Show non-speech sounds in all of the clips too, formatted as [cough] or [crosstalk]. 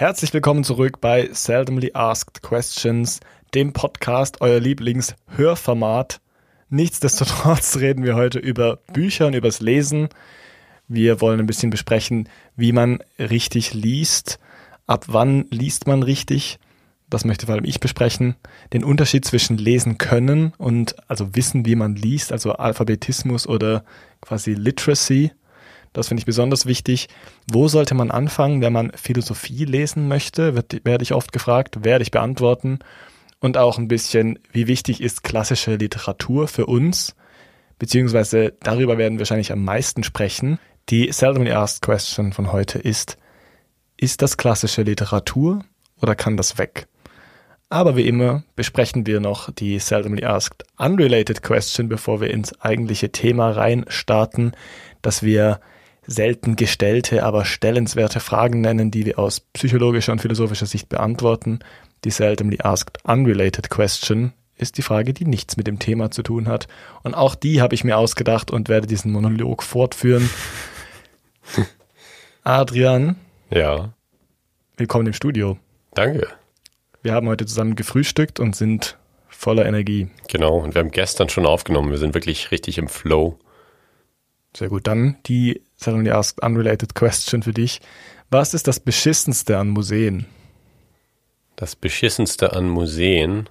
Herzlich willkommen zurück bei Seldomly Asked Questions, dem Podcast, euer Lieblingshörformat. Nichtsdestotrotz [laughs] reden wir heute über Bücher und übers Lesen. Wir wollen ein bisschen besprechen, wie man richtig liest. Ab wann liest man richtig? Das möchte vor allem ich besprechen. Den Unterschied zwischen lesen können und also wissen, wie man liest, also Alphabetismus oder quasi Literacy. Das finde ich besonders wichtig. Wo sollte man anfangen, wenn man Philosophie lesen möchte? Werde ich oft gefragt, werde ich beantworten. Und auch ein bisschen, wie wichtig ist klassische Literatur für uns? Beziehungsweise darüber werden wir wahrscheinlich am meisten sprechen. Die seldomly asked question von heute ist, ist das klassische Literatur oder kann das weg? Aber wie immer besprechen wir noch die seldomly asked unrelated question, bevor wir ins eigentliche Thema rein starten, dass wir selten gestellte, aber stellenswerte Fragen nennen, die wir aus psychologischer und philosophischer Sicht beantworten. Die seldomly asked unrelated question ist die Frage, die nichts mit dem Thema zu tun hat. Und auch die habe ich mir ausgedacht und werde diesen Monolog fortführen. [laughs] Adrian. Ja. Willkommen im Studio. Danke. Wir haben heute zusammen gefrühstückt und sind voller Energie. Genau, und wir haben gestern schon aufgenommen. Wir sind wirklich richtig im Flow. Sehr gut. Dann die Suddenly Asked Unrelated Question für dich. Was ist das Beschissenste an Museen? Das Beschissenste an Museen?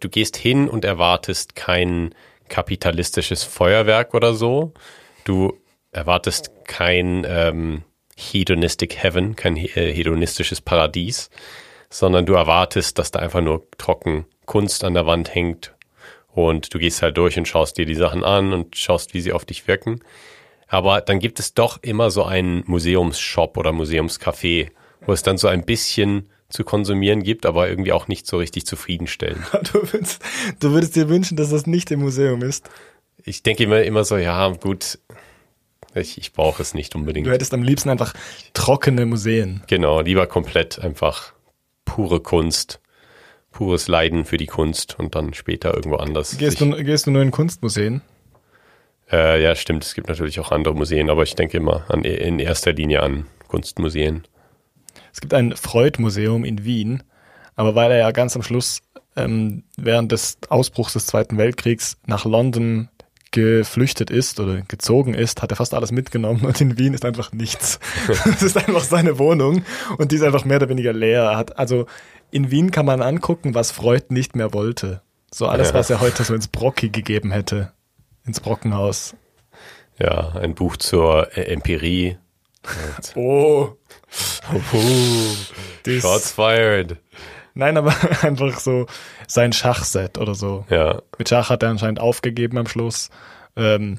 Du gehst hin und erwartest kein kapitalistisches Feuerwerk oder so. Du erwartest kein ähm, hedonistic heaven, kein äh, hedonistisches Paradies, sondern du erwartest, dass da einfach nur trocken Kunst an der Wand hängt und du gehst halt durch und schaust dir die Sachen an und schaust, wie sie auf dich wirken. Aber dann gibt es doch immer so einen Museumsshop oder Museumscafé, wo es dann so ein bisschen zu konsumieren gibt, aber irgendwie auch nicht so richtig zufriedenstellend. [laughs] Du würdest, du würdest dir wünschen, dass das nicht im Museum ist. Ich denke immer, immer so, ja, gut, ich, ich brauche es nicht unbedingt. Du hättest am liebsten einfach trockene Museen. Genau, lieber komplett einfach pure Kunst pures Leiden für die Kunst und dann später irgendwo anders. Gehst, du, gehst du nur in Kunstmuseen? Äh, ja, stimmt. Es gibt natürlich auch andere Museen, aber ich denke immer an, in erster Linie an Kunstmuseen. Es gibt ein Freud-Museum in Wien, aber weil er ja ganz am Schluss ähm, während des Ausbruchs des Zweiten Weltkriegs nach London geflüchtet ist oder gezogen ist, hat er fast alles mitgenommen und in Wien ist einfach nichts. [laughs] [laughs] das ist einfach seine Wohnung und die ist einfach mehr oder weniger leer. Er hat also in Wien kann man angucken, was Freud nicht mehr wollte. So alles, ja. was er heute so ins Brocki gegeben hätte. Ins Brockenhaus. Ja, ein Buch zur äh, Empirie. [laughs] oh. oh. Shots fired. Nein, aber [laughs] einfach so sein Schachset oder so. Ja. Mit Schach hat er anscheinend aufgegeben am Schluss. Ähm,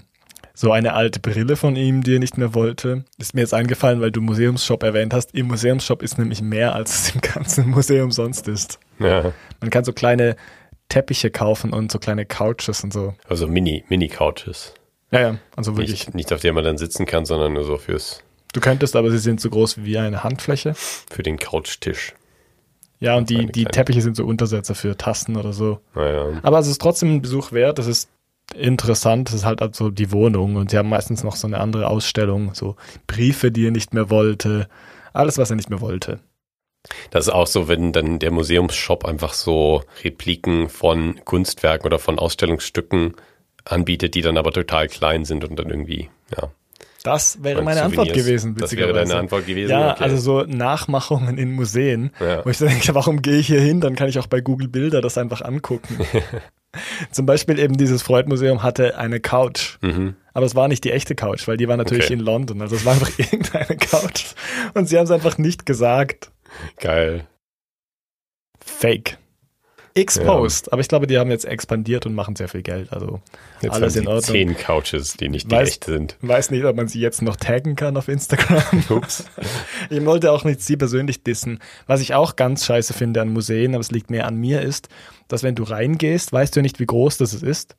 so eine alte Brille von ihm, die er nicht mehr wollte. Ist mir jetzt eingefallen, weil du Museumsshop erwähnt hast. Im Museumsshop ist nämlich mehr, als es im [laughs] ganzen Museum sonst ist. Ja. Man kann so kleine Teppiche kaufen und so kleine Couches und so. Also Mini, Mini-Couches. Ja, ja, also wirklich. Nicht, nicht auf der man dann sitzen kann, sondern nur so fürs. Du könntest, aber sie sind so groß wie eine Handfläche. Für den Couchtisch. Ja, und die, die Teppiche sind so Untersetzer für Tasten oder so. Naja. Aber es ist trotzdem ein Besuch wert. Das ist interessant. Das ist halt also die Wohnung und sie haben meistens noch so eine andere Ausstellung, so Briefe, die er nicht mehr wollte, alles, was er nicht mehr wollte. Das ist auch so, wenn dann der Museumsshop einfach so Repliken von Kunstwerken oder von Ausstellungsstücken anbietet, die dann aber total klein sind und dann irgendwie, ja. Das wäre meine Souvenirs. Antwort gewesen. Das wäre deine Antwort gewesen. Ja, okay. also so Nachmachungen in Museen, ja. wo ich dann denke, warum gehe ich hier hin? Dann kann ich auch bei Google Bilder das einfach angucken. [laughs] Zum Beispiel eben dieses Freud-Museum hatte eine Couch. Mhm. Aber es war nicht die echte Couch, weil die war natürlich okay. in London. Also es war einfach [laughs] irgendeine Couch. Und sie haben es einfach nicht gesagt. Geil. Fake. Exposed. Ja. Aber ich glaube, die haben jetzt expandiert und machen sehr viel Geld. Also jetzt alles in Ordnung. Zehn Couches, die nicht die weiß, echte sind. Weiß nicht, ob man sie jetzt noch taggen kann auf Instagram. [laughs] Ups. Ich wollte auch nicht sie persönlich dissen. Was ich auch ganz scheiße finde an Museen, aber es liegt mehr an mir, ist, dass wenn du reingehst, weißt du nicht, wie groß das ist.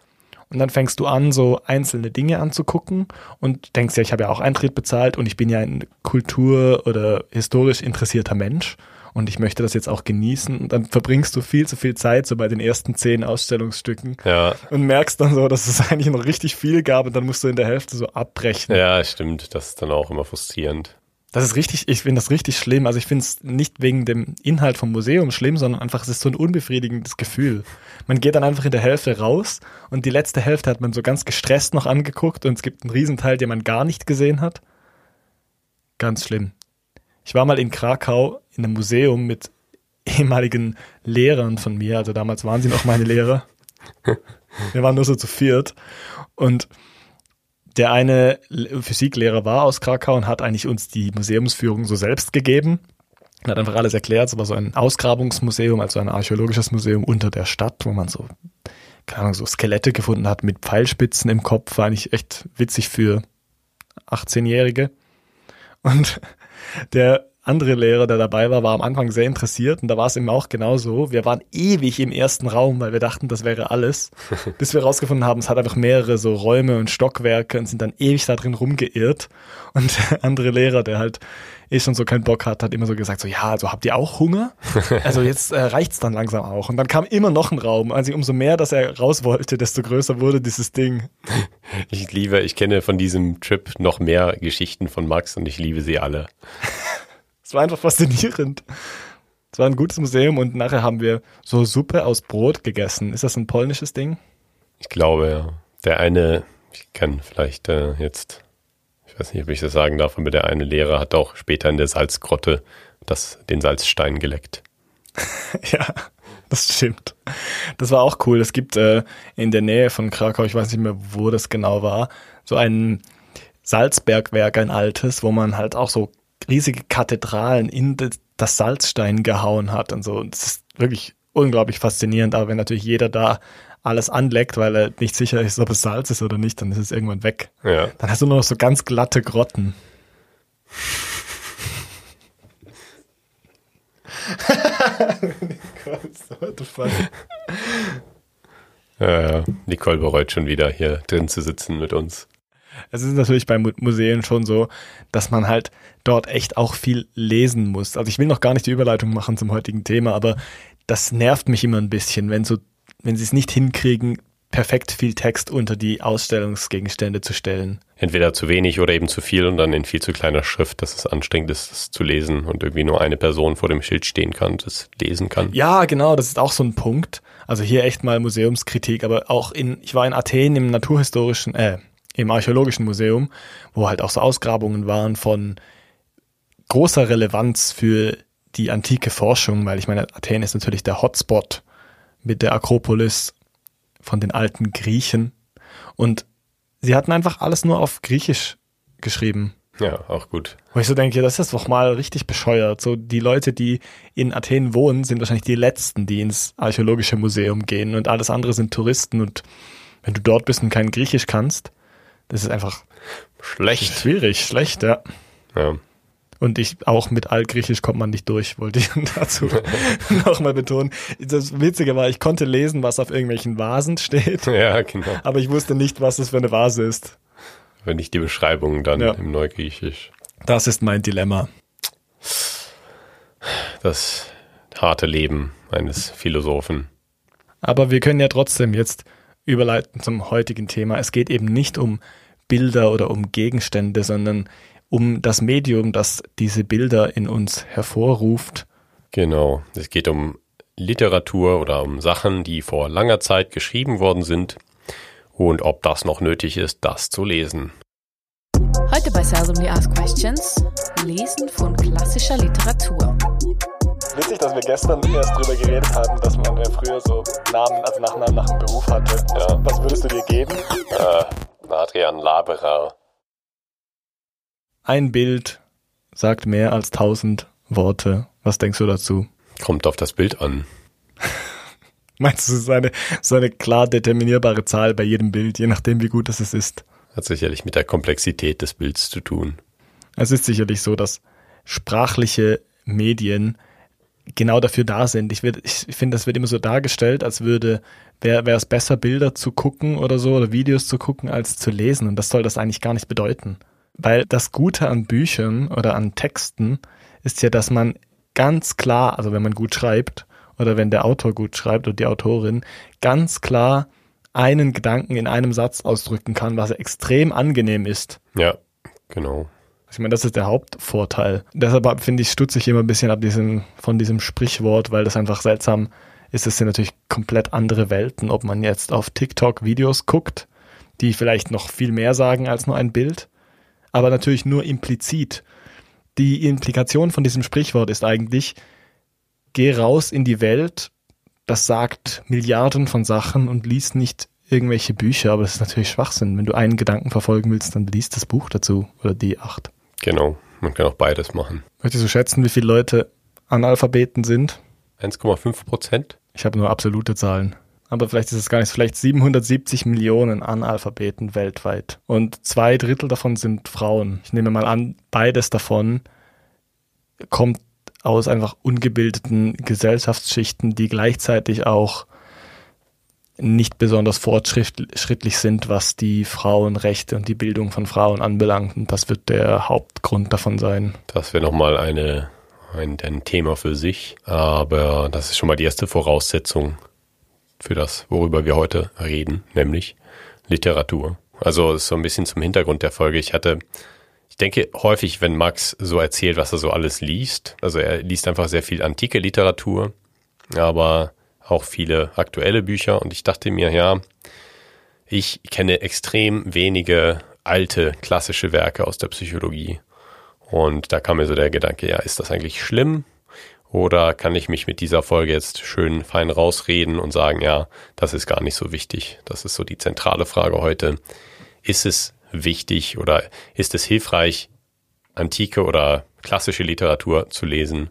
Und dann fängst du an, so einzelne Dinge anzugucken und denkst ja, ich habe ja auch Eintritt bezahlt und ich bin ja ein kultur- oder historisch interessierter Mensch und ich möchte das jetzt auch genießen. Und dann verbringst du viel zu viel Zeit so bei den ersten zehn Ausstellungsstücken ja. und merkst dann so, dass es [laughs] eigentlich noch richtig viel gab und dann musst du in der Hälfte so abbrechen. Ja, stimmt. Das ist dann auch immer frustrierend. Das ist richtig, ich finde das richtig schlimm. Also ich finde es nicht wegen dem Inhalt vom Museum schlimm, sondern einfach, es ist so ein unbefriedigendes Gefühl. Man geht dann einfach in der Hälfte raus und die letzte Hälfte hat man so ganz gestresst noch angeguckt und es gibt einen Riesenteil, den man gar nicht gesehen hat. Ganz schlimm. Ich war mal in Krakau in einem Museum mit ehemaligen Lehrern von mir, also damals waren sie noch meine Lehrer. Wir waren nur so zu viert und der eine Physiklehrer war aus Krakau und hat eigentlich uns die Museumsführung so selbst gegeben. Er hat einfach alles erklärt. Es war so ein Ausgrabungsmuseum, also ein archäologisches Museum unter der Stadt, wo man so, keine Ahnung, so Skelette gefunden hat mit Pfeilspitzen im Kopf. War eigentlich echt witzig für 18-Jährige. Und [laughs] der andere Lehrer, der dabei war, war am Anfang sehr interessiert und da war es ihm auch genauso. Wir waren ewig im ersten Raum, weil wir dachten, das wäre alles, [laughs] bis wir rausgefunden haben, es hat einfach mehrere so Räume und Stockwerke und sind dann ewig da drin rumgeirrt. Und der andere Lehrer, der halt eh schon so keinen Bock hat, hat immer so gesagt, so ja, also habt ihr auch Hunger? [laughs] Also jetzt äh, reicht's dann langsam auch. Und dann kam immer noch ein Raum. Also umso mehr, dass er raus wollte, desto größer wurde dieses Ding. Ich liebe, ich kenne von diesem Trip noch mehr Geschichten von Max und ich liebe sie alle. [laughs] Es war einfach faszinierend. Es war ein gutes Museum und nachher haben wir so Suppe aus Brot gegessen. Ist das ein polnisches Ding? Ich glaube, ja. Der eine, ich kann vielleicht äh, jetzt, ich weiß nicht, ob ich das sagen darf, aber der eine Lehrer hat auch später in der Salzgrotte das, den Salzstein geleckt. [laughs] ja, das stimmt. Das war auch cool. Es gibt äh, in der Nähe von Krakau, ich weiß nicht mehr, wo das genau war, so ein Salzbergwerk, ein altes, wo man halt auch so riesige Kathedralen in das Salzstein gehauen hat und so. Und das ist wirklich unglaublich faszinierend, aber wenn natürlich jeder da alles anleckt, weil er nicht sicher ist, ob es Salz ist oder nicht, dann ist es irgendwann weg. Ja. Dann hast du nur noch so ganz glatte Grotten. ja, ja. Nicole bereut schon wieder hier drin zu sitzen mit uns. Es ist natürlich bei Museen schon so, dass man halt dort echt auch viel lesen muss. Also ich will noch gar nicht die Überleitung machen zum heutigen Thema, aber das nervt mich immer ein bisschen, wenn so, wenn sie es nicht hinkriegen, perfekt viel Text unter die Ausstellungsgegenstände zu stellen. Entweder zu wenig oder eben zu viel und dann in viel zu kleiner Schrift, dass es anstrengend ist, das zu lesen und irgendwie nur eine Person vor dem Schild stehen kann, das lesen kann. Ja, genau, das ist auch so ein Punkt. Also hier echt mal Museumskritik, aber auch in, ich war in Athen im naturhistorischen, äh, im Archäologischen Museum, wo halt auch so Ausgrabungen waren von großer Relevanz für die antike Forschung, weil ich meine, Athen ist natürlich der Hotspot mit der Akropolis von den alten Griechen. Und sie hatten einfach alles nur auf Griechisch geschrieben. Ja, auch gut. Wo ich so denke, das ist doch mal richtig bescheuert. So die Leute, die in Athen wohnen, sind wahrscheinlich die letzten, die ins archäologische Museum gehen und alles andere sind Touristen und wenn du dort bist und kein Griechisch kannst, das ist einfach schlecht. Schwierig, schlecht, ja. Ja. Und ich auch mit Altgriechisch kommt man nicht durch, wollte ich [laughs] dazu [laughs] nochmal betonen. Das Witzige war, ich konnte lesen, was auf irgendwelchen Vasen steht. [laughs] Ja, genau. Aber ich wusste nicht, was das für eine Vase ist. Wenn nicht die Beschreibung dann ja. im Neugriechisch. Das ist mein Dilemma. Das harte Leben eines Philosophen. Aber wir können ja trotzdem jetzt überleiten zum heutigen Thema. Es geht eben nicht um Bilder oder um Gegenstände, sondern um das Medium, das diese Bilder in uns hervorruft. Genau, es geht um Literatur oder um Sachen, die vor langer Zeit geschrieben worden sind und ob das noch nötig ist, das zu lesen. Heute bei Seldomly Ask Questions Lesen von klassischer Literatur witzig, dass wir gestern erst drüber geredet haben, dass man ja früher so Namen, also Nachnamen nach dem Beruf hatte. Ja. Was würdest du dir geben? Äh, Adrian Laberer. Ein Bild sagt mehr als tausend Worte. Was denkst du dazu? Kommt auf das Bild an. [laughs] Meinst du, es ist eine, so eine klar determinierbare Zahl bei jedem Bild, je nachdem, wie gut es ist? Hat sicherlich mit der Komplexität des Bilds zu tun. Es ist sicherlich so, dass sprachliche Medien genau dafür da sind. Ich, ich finde, das wird immer so dargestellt, als würde, wäre es besser, Bilder zu gucken oder so oder Videos zu gucken, als zu lesen. Und das soll das eigentlich gar nicht bedeuten. Weil das Gute an Büchern oder an Texten ist ja, dass man ganz klar, also wenn man gut schreibt oder wenn der Autor gut schreibt oder die Autorin, ganz klar einen Gedanken in einem Satz ausdrücken kann, was extrem angenehm ist. Ja, genau. Ich meine, das ist der Hauptvorteil. Deshalb finde ich, stutze ich immer ein bisschen ab diesem, von diesem Sprichwort, weil das einfach seltsam ist. Es sind natürlich komplett andere Welten, ob man jetzt auf TikTok Videos guckt, die vielleicht noch viel mehr sagen als nur ein Bild, aber natürlich nur implizit. Die Implikation von diesem Sprichwort ist eigentlich, geh raus in die Welt, das sagt Milliarden von Sachen und liest nicht irgendwelche Bücher, aber das ist natürlich Schwachsinn. Wenn du einen Gedanken verfolgen willst, dann liest das Buch dazu oder die acht. Genau, man kann auch beides machen. Möchtest du schätzen, wie viele Leute Analphabeten sind? 1,5 Prozent? Ich habe nur absolute Zahlen. Aber vielleicht ist es gar nicht, vielleicht 770 Millionen Analphabeten weltweit. Und zwei Drittel davon sind Frauen. Ich nehme mal an, beides davon kommt aus einfach ungebildeten Gesellschaftsschichten, die gleichzeitig auch nicht besonders fortschrittlich sind, was die Frauenrechte und die Bildung von Frauen anbelangt. Und das wird der Hauptgrund davon sein. Das wäre nochmal eine, ein, ein Thema für sich. Aber das ist schon mal die erste Voraussetzung für das, worüber wir heute reden, nämlich Literatur. Also so ein bisschen zum Hintergrund der Folge. Ich hatte, ich denke häufig, wenn Max so erzählt, was er so alles liest, also er liest einfach sehr viel antike Literatur, aber auch viele aktuelle Bücher und ich dachte mir, ja, ich kenne extrem wenige alte klassische Werke aus der Psychologie. Und da kam mir so der Gedanke, ja, ist das eigentlich schlimm? Oder kann ich mich mit dieser Folge jetzt schön fein rausreden und sagen, ja, das ist gar nicht so wichtig. Das ist so die zentrale Frage heute. Ist es wichtig oder ist es hilfreich, antike oder klassische Literatur zu lesen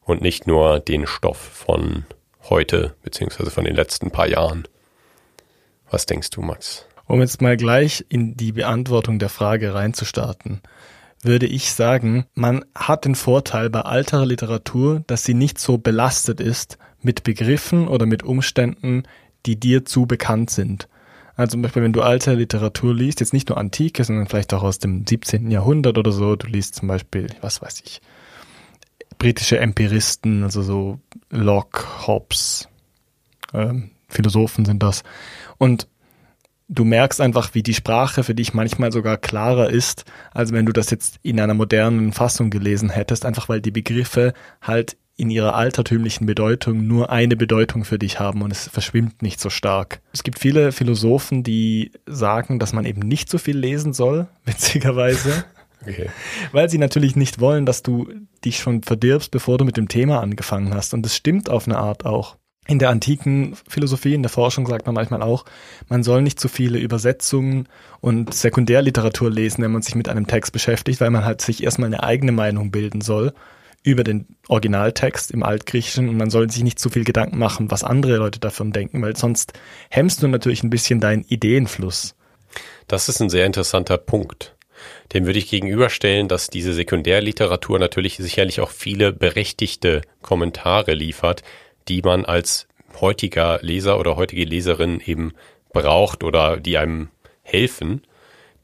und nicht nur den Stoff von heute, beziehungsweise von den letzten paar Jahren. Was denkst du, Max? Um jetzt mal gleich in die Beantwortung der Frage reinzustarten, würde ich sagen, man hat den Vorteil bei alterer Literatur, dass sie nicht so belastet ist mit Begriffen oder mit Umständen, die dir zu bekannt sind. Also zum Beispiel, wenn du alte Literatur liest, jetzt nicht nur Antike, sondern vielleicht auch aus dem 17. Jahrhundert oder so, du liest zum Beispiel, was weiß ich, britische Empiristen, also so Locke, Hobbes, ähm, Philosophen sind das. Und du merkst einfach, wie die Sprache für dich manchmal sogar klarer ist, als wenn du das jetzt in einer modernen Fassung gelesen hättest, einfach weil die Begriffe halt in ihrer altertümlichen Bedeutung nur eine Bedeutung für dich haben und es verschwimmt nicht so stark. Es gibt viele Philosophen, die sagen, dass man eben nicht so viel lesen soll, [laughs] witzigerweise. Okay. [laughs] Weil sie natürlich nicht wollen, dass du dich schon verdirbst, bevor du mit dem Thema angefangen hast. Und das stimmt auf eine Art auch. In der antiken Philosophie, in der Forschung sagt man manchmal auch, man soll nicht zu viele Übersetzungen und Sekundärliteratur lesen, wenn man sich mit einem Text beschäftigt, weil man halt sich erstmal eine eigene Meinung bilden soll über den Originaltext im Altgriechischen und man soll sich nicht zu viel Gedanken machen, was andere Leute davon denken, weil sonst hemmst du natürlich ein bisschen deinen Ideenfluss. Das ist ein sehr interessanter Punkt dem würde ich gegenüberstellen, dass diese Sekundärliteratur natürlich sicherlich auch viele berechtigte Kommentare liefert, die man als heutiger Leser oder heutige Leserin eben braucht oder die einem helfen.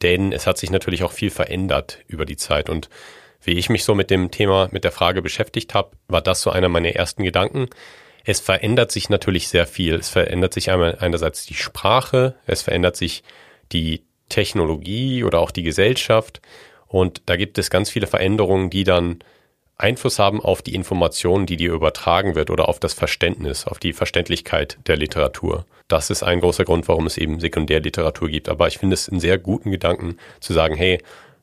Denn es hat sich natürlich auch viel verändert über die Zeit. Und wie ich mich so mit dem Thema, mit der Frage beschäftigt habe, war das so einer meiner ersten Gedanken. Es verändert sich natürlich sehr viel. Es verändert sich einmal einerseits die Sprache, es verändert sich die Technologie oder auch die Gesellschaft. Und da gibt es ganz viele Veränderungen, die dann Einfluss haben auf die Informationen, die dir übertragen wird oder auf das Verständnis, auf die Verständlichkeit der Literatur. Das ist ein großer Grund, warum es eben Sekundärliteratur gibt. Aber ich finde es einen sehr guten Gedanken zu sagen, hey,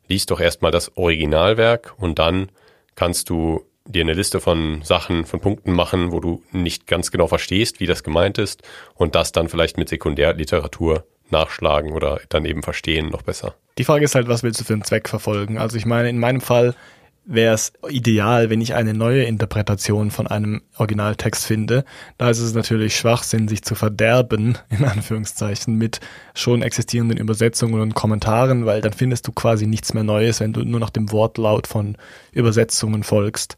lies doch erstmal das Originalwerk und dann kannst du dir eine Liste von Sachen, von Punkten machen, wo du nicht ganz genau verstehst, wie das gemeint ist und das dann vielleicht mit Sekundärliteratur nachschlagen oder dann eben verstehen noch besser. Die Frage ist halt, was willst du für einen Zweck verfolgen? Also ich meine, in meinem Fall wäre es ideal, wenn ich eine neue Interpretation von einem Originaltext finde. Da ist es natürlich Schwachsinn, sich zu verderben, [laughs] in Anführungszeichen, mit schon existierenden Übersetzungen und Kommentaren, weil dann findest du quasi nichts mehr Neues, wenn du nur nach dem Wortlaut von Übersetzungen folgst,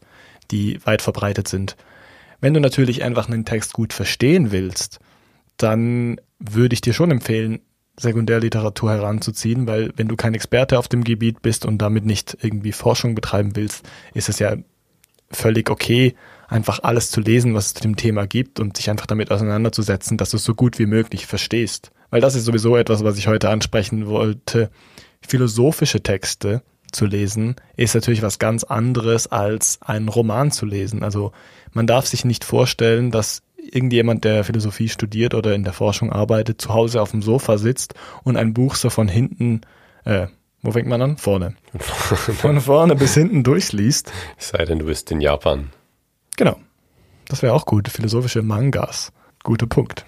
die weit verbreitet sind. Wenn du natürlich einfach einen Text gut verstehen willst, dann würde ich dir schon empfehlen, Sekundärliteratur heranzuziehen, weil wenn du kein Experte auf dem Gebiet bist und damit nicht irgendwie Forschung betreiben willst, ist es ja völlig okay, einfach alles zu lesen, was es zu dem Thema gibt und sich einfach damit auseinanderzusetzen, dass du es so gut wie möglich verstehst. Weil das ist sowieso etwas, was ich heute ansprechen wollte. Philosophische Texte zu lesen, ist natürlich was ganz anderes als einen Roman zu lesen. Also man darf sich nicht vorstellen, dass irgendjemand, der Philosophie studiert oder in der Forschung arbeitet, zu Hause auf dem Sofa sitzt und ein Buch so von hinten, äh, wo fängt man an? Vorne. [laughs] von vorne bis hinten durchliest. Es sei denn, du bist in Japan. Genau. Das wäre auch gut. Philosophische Mangas. Guter Punkt.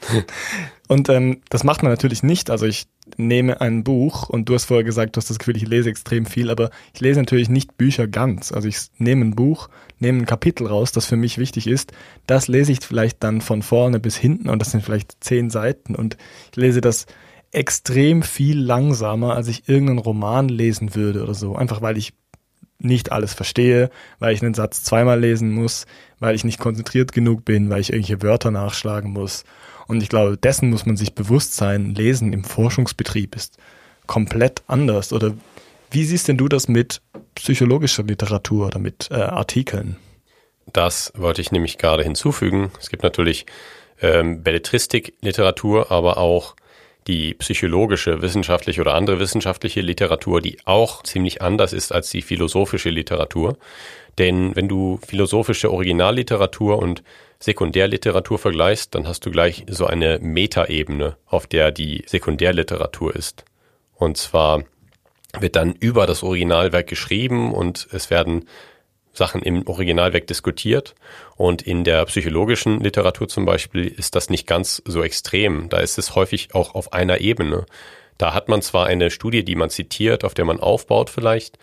[laughs] und ähm, das macht man natürlich nicht. Also ich nehme ein Buch und du hast vorher gesagt, du hast das Gefühl, ich lese extrem viel, aber ich lese natürlich nicht Bücher ganz. Also ich nehme ein Buch, nehme ein Kapitel raus, das für mich wichtig ist. Das lese ich vielleicht dann von vorne bis hinten und das sind vielleicht zehn Seiten und ich lese das extrem viel langsamer, als ich irgendeinen Roman lesen würde oder so. Einfach weil ich nicht alles verstehe, weil ich einen Satz zweimal lesen muss, weil ich nicht konzentriert genug bin, weil ich irgendwelche Wörter nachschlagen muss. Und ich glaube, dessen muss man sich bewusst sein. Lesen im Forschungsbetrieb ist komplett anders. Oder wie siehst denn du das mit psychologischer Literatur oder mit äh, Artikeln? Das wollte ich nämlich gerade hinzufügen. Es gibt natürlich ähm, Belletristik-Literatur, aber auch die psychologische, wissenschaftliche oder andere wissenschaftliche Literatur, die auch ziemlich anders ist als die philosophische Literatur. Denn wenn du philosophische Originalliteratur und Sekundärliteratur vergleichst, dann hast du gleich so eine Metaebene, auf der die Sekundärliteratur ist. Und zwar wird dann über das Originalwerk geschrieben und es werden Sachen im Originalwerk diskutiert. Und in der psychologischen Literatur zum Beispiel ist das nicht ganz so extrem. Da ist es häufig auch auf einer Ebene. Da hat man zwar eine Studie, die man zitiert, auf der man aufbaut vielleicht,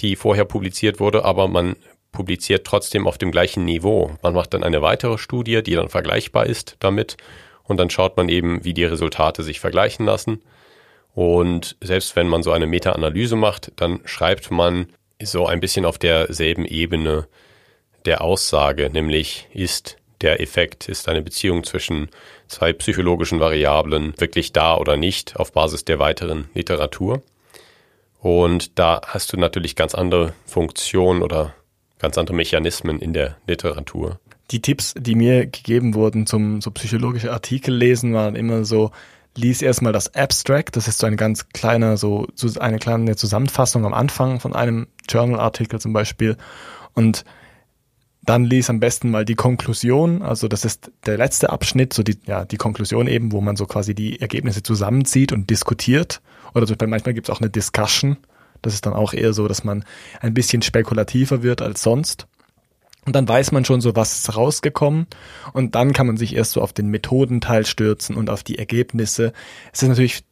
die vorher publiziert wurde, aber man publiziert trotzdem auf dem gleichen Niveau. Man macht dann eine weitere Studie, die dann vergleichbar ist damit. Und dann schaut man eben, wie die Resultate sich vergleichen lassen. Und selbst wenn man so eine Meta-Analyse macht, dann schreibt man so ein bisschen auf derselben Ebene der Aussage, nämlich ist der Effekt, ist eine Beziehung zwischen zwei psychologischen Variablen wirklich da oder nicht auf Basis der weiteren Literatur. Und da hast du natürlich ganz andere Funktionen oder ganz andere Mechanismen in der Literatur. Die Tipps, die mir gegeben wurden zum so psychologische Artikel lesen, waren immer so, lies erstmal das Abstract, das ist so ein ganz kleiner, so, eine kleine Zusammenfassung am Anfang von einem Journal-Artikel zum Beispiel und dann lies am besten mal die Konklusion, also das ist der letzte Abschnitt, so die, ja, die Konklusion eben, wo man so quasi die Ergebnisse zusammenzieht und diskutiert. Oder manchmal gibt es auch eine Discussion. Das ist dann auch eher so, dass man ein bisschen spekulativer wird als sonst. Und dann weiß man schon so, was ist rausgekommen. Und dann kann man sich erst so auf den Methodenteil stürzen und auf die Ergebnisse. Es ist natürlich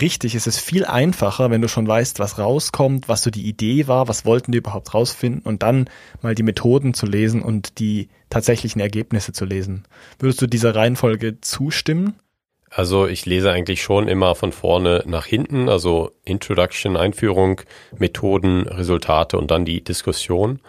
richtig, es ist viel einfacher, wenn du schon weißt, was rauskommt, was so die Idee war, was wollten die überhaupt rausfinden und dann mal die Methoden zu lesen und die tatsächlichen Ergebnisse zu lesen. Würdest du dieser Reihenfolge zustimmen? Also ich lese eigentlich schon immer von vorne nach hinten, also Introduction, Einführung, Methoden, Resultate und dann die Diskussion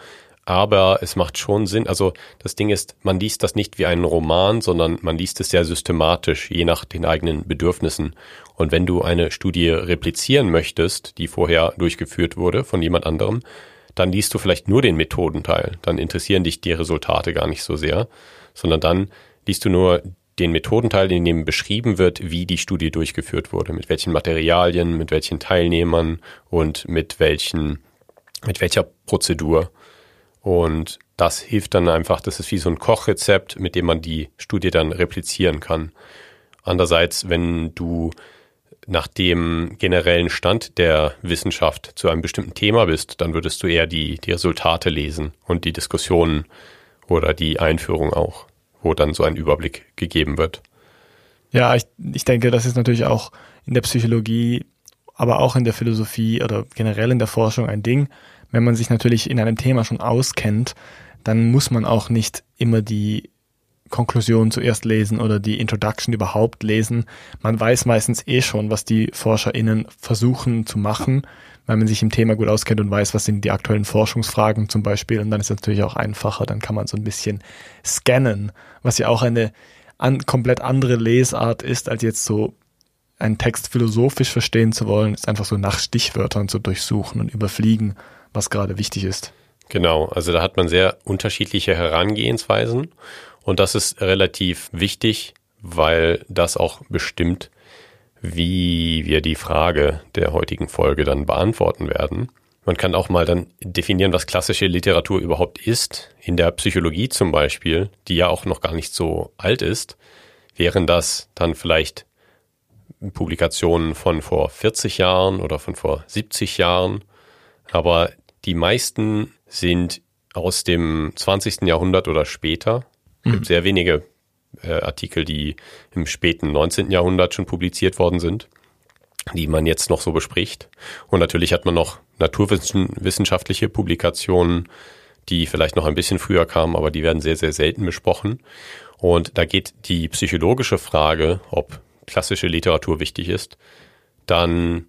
aber es macht schon Sinn. Also das Ding ist, man liest das nicht wie einen Roman, sondern man liest es sehr systematisch, je nach den eigenen Bedürfnissen. Und wenn du eine Studie replizieren möchtest, die vorher durchgeführt wurde von jemand anderem, dann liest du vielleicht nur den Methodenteil. Dann interessieren dich die Resultate gar nicht so sehr, sondern dann liest du nur den Methodenteil, in dem beschrieben wird, wie die Studie durchgeführt wurde, mit welchen Materialien, mit welchen Teilnehmern und mit welchen, mit welcher Prozedur. Und das hilft dann einfach, das ist wie so ein Kochrezept, mit dem man die Studie dann replizieren kann. Andererseits, wenn du nach dem generellen Stand der Wissenschaft zu einem bestimmten Thema bist, dann würdest du eher die, die Resultate lesen und die Diskussionen oder die Einführung auch, wo dann so ein Überblick gegeben wird. Ja, ich, ich denke, das ist natürlich auch in der Psychologie, aber auch in der Philosophie oder generell in der Forschung ein Ding wenn man sich natürlich in einem Thema schon auskennt, dann muss man auch nicht immer die Konklusion zuerst lesen oder die Introduction überhaupt lesen. Man weiß meistens eh schon, was die ForscherInnen versuchen zu machen, weil man sich im Thema gut auskennt und weiß, was sind die aktuellen Forschungsfragen zum Beispiel. Und dann ist es natürlich auch einfacher, dann kann man so ein bisschen scannen, was ja auch eine an, komplett andere Lesart ist, als jetzt so einen Text philosophisch verstehen zu wollen, ist einfach so nach Stichwörtern zu durchsuchen und überfliegen was gerade wichtig ist. Genau, also da hat man sehr unterschiedliche Herangehensweisen und das ist relativ wichtig, weil das auch bestimmt, wie wir die Frage der heutigen Folge dann beantworten werden. Man kann auch mal dann definieren, was klassische Literatur überhaupt ist. In der Psychologie zum Beispiel, die ja auch noch gar nicht so alt ist, wären das dann vielleicht Publikationen von vor 40 Jahren oder von vor 70 Jahren. Aber die meisten sind aus dem 20. Jahrhundert oder später. Es gibt mhm. sehr wenige äh, Artikel, die im späten 19. Jahrhundert schon publiziert worden sind, die man jetzt noch so bespricht. Und natürlich hat man noch naturwissenschaftliche Publikationen, die vielleicht noch ein bisschen früher kamen, aber die werden sehr, sehr selten besprochen. Und da geht die psychologische Frage, ob klassische Literatur wichtig ist, dann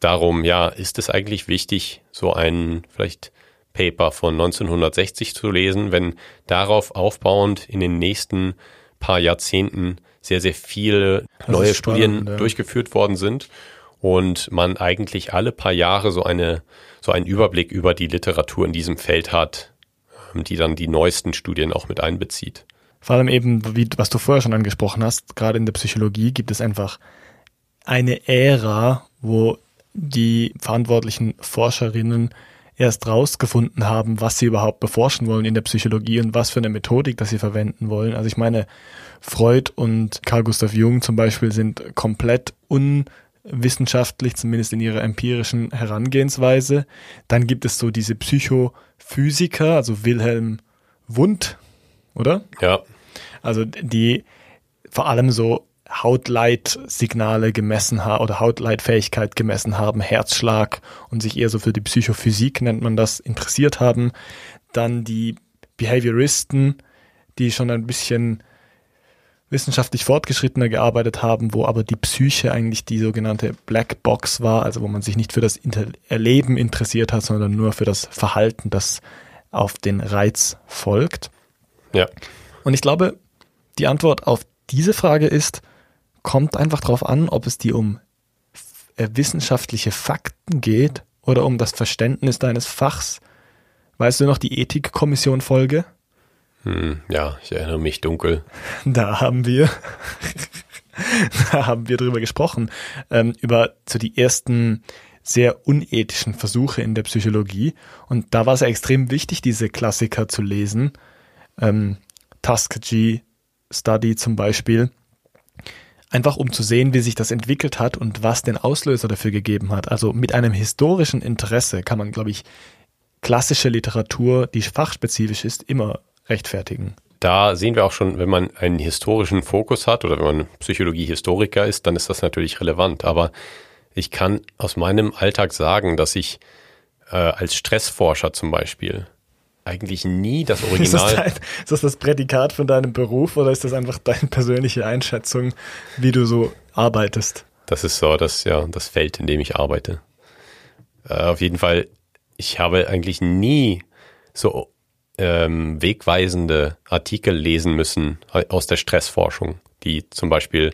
darum, ja, ist es eigentlich wichtig, so ein vielleicht Paper von 1960 zu lesen, wenn darauf aufbauend in den nächsten paar Jahrzehnten sehr, sehr viele das neue Studien ja. durchgeführt worden sind und man eigentlich alle paar Jahre so eine, so einen Überblick über die Literatur in diesem Feld hat, ähm, die dann die neuesten Studien auch mit einbezieht. Vor allem eben, wie, was du vorher schon angesprochen hast, gerade in der Psychologie gibt es einfach eine Ära, wo die verantwortlichen Forscherinnen erst rausgefunden haben, was sie überhaupt beforschen wollen in der Psychologie und was für eine Methodik, das sie verwenden wollen. Also ich meine, Freud und Carl Gustav Jung zum Beispiel sind komplett unwissenschaftlich, zumindest in ihrer empirischen Herangehensweise. Dann gibt es so diese Psychophysiker, also Wilhelm Wundt, oder? Ja. Also die vor allem so Hautleitsignale gemessen haben oder Hautleitfähigkeit gemessen haben, Herzschlag und sich eher so für die Psychophysik nennt man das interessiert haben. Dann die Behavioristen, die schon ein bisschen wissenschaftlich fortgeschrittener gearbeitet haben, wo aber die Psyche eigentlich die sogenannte Black Box war, also wo man sich nicht für das Erleben interessiert hat, sondern nur für das Verhalten, das auf den Reiz folgt. Ja. Und ich glaube, die Antwort auf diese Frage ist, kommt einfach darauf an, ob es dir um äh, wissenschaftliche Fakten geht oder um das Verständnis deines Fachs. Weißt du noch die Ethikkommission-Folge? Hm, ja, ich erinnere mich dunkel. [laughs] Da haben wir, [laughs] da haben wir drüber gesprochen, ähm, über so die ersten sehr unethischen Versuche in der Psychologie. Und da war es ja extrem wichtig, diese Klassiker zu lesen. Ähm, Tuskegee Study zum Beispiel, einfach um zu sehen, wie sich das entwickelt hat und was den Auslöser dafür gegeben hat. Also mit einem historischen Interesse kann man, glaube ich, klassische Literatur, die fachspezifisch ist, immer rechtfertigen. Da sehen wir auch schon, wenn man einen historischen Fokus hat oder wenn man Psychologie-Historiker ist, dann ist das natürlich relevant. Aber ich kann aus meinem Alltag sagen, dass ich äh, als Stressforscher zum Beispiel eigentlich nie das Original. [laughs] Ist das, dein, ist das, das Prädikat von deinem Beruf oder ist das einfach deine persönliche Einschätzung, wie du so arbeitest? Das ist so das, ja, das Feld, in dem ich arbeite. Äh, auf jeden Fall, ich habe eigentlich nie so ähm, wegweisende Artikel lesen müssen aus der Stressforschung, die zum Beispiel